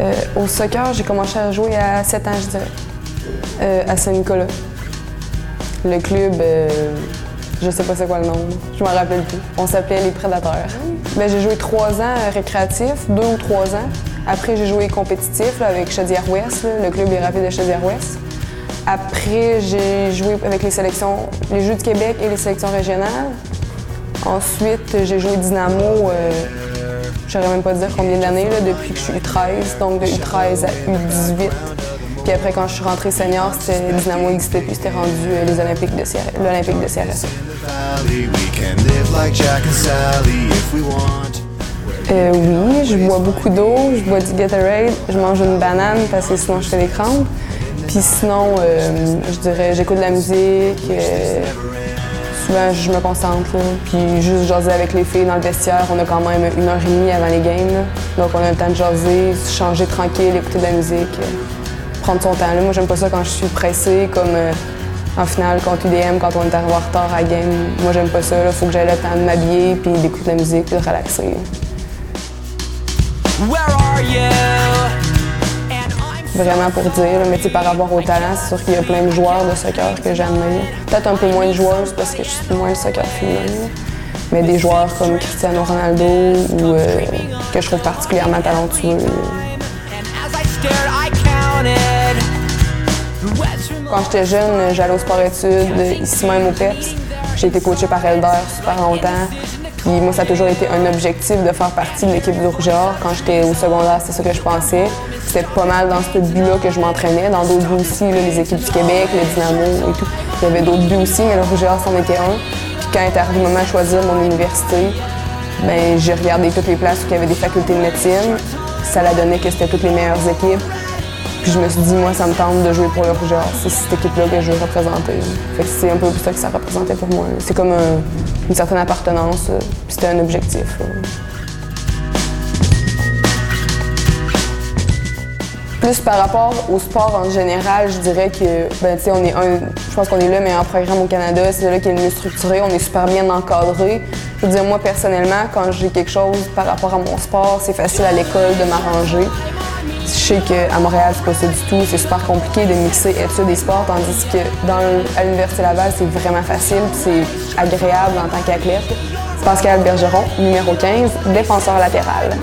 Euh, au soccer, j'ai commencé à jouer à 7 ans, je dirais, à Saint-Nicolas. Le club, euh, je sais pas c'est quoi le nom, je m'en rappelle plus. On s'appelait les Prédateurs. Ben, j'ai joué trois ans euh, récréatif, deux ou trois ans. Après, j'ai joué compétitif avec Chaudière-Ouest, le club des Rapides de Chaudière-Ouest. Après, j'ai joué avec les sélections, les Jeux du Québec et les sélections régionales. Ensuite, j'ai joué Dynamo, euh, je saurais même pas dire combien d'années, depuis que je suis U13, donc de U13 à U18. Puis après, quand je suis rentrée senior, c'était Dynamo existait puis c'était rendu euh, les Olympiques de l'Olympique de CRS. Euh, oui, je bois beaucoup d'eau, je bois du Gatorade, je mange une banane parce que sinon je fais des crampes. Puis sinon, euh, je dirais, j'écoute de la musique, euh, souvent je me concentre, là. puis juste jaser avec les filles dans le vestiaire. On a quand même une heure et demie avant les games, donc on a le temps de jaser, se changer tranquille, écouter de la musique, euh, prendre son temps. Là. Moi, j'aime pas ça quand je suis pressée, comme euh, en finale contre UDM, quand on est arrivé en retard à la game. Moi, j'aime pas ça. Il faut que j'aie le temps de m'habiller, puis d'écouter de la musique, puis de relaxer. Where are you? Vraiment pour dire, mais par rapport au talent, c'est sûr qu'il y a plein de joueurs de soccer que j'admire. Peut-être un peu moins de joueuses parce que je suis moins le soccer féminin. Mais des joueurs comme Cristiano Ronaldo ou euh, que je trouve particulièrement talentueux. Quand j'étais jeune, j'allais au sport-études, ici même au PEPS. J'ai été coachée par Elder super longtemps. Puis moi, ça a toujours été un objectif de faire partie de l'équipe du Rouge et Or. Quand j'étais au secondaire, c'est ça que je pensais. C'était pas mal dans ce but-là que je m'entraînais. Dans d'autres buts aussi, les équipes du Québec, le Dynamo et tout. Il y avait d'autres buts aussi, mais le Rouge et Or, c'en était un. Puis quand est arrivé le moment de choisir mon université, ben, j'ai regardé toutes les places où il y avait des facultés de médecine. Ça la donnait que c'était toutes les meilleures équipes. Puis je me suis dit, moi, ça me tente de jouer pour le Rouge et Or. C'est cette équipe-là que je veux représenter. Fait que c'est un peu ça que ça représentait pour moi. C'est comme un- une certaine appartenance. euh, C'était un objectif. là. Plus par rapport au sport en général, je dirais que, ben, tu sais, on est un, je pense qu'on est le meilleur programme au Canada. C'est là qui est mieux structuré. On est super bien encadré. Je veux dire, moi, personnellement, quand j'ai quelque chose par rapport à mon sport, c'est facile à l'école de m'arranger. Je sais qu'à Montréal, c'est pas ça du tout. C'est super compliqué de mixer études et sport, tandis que dans, à l'Université Laval, c'est vraiment facile c'est agréable en tant qu'athlète. Pascal Bergeron, numéro 15, défenseur latéral.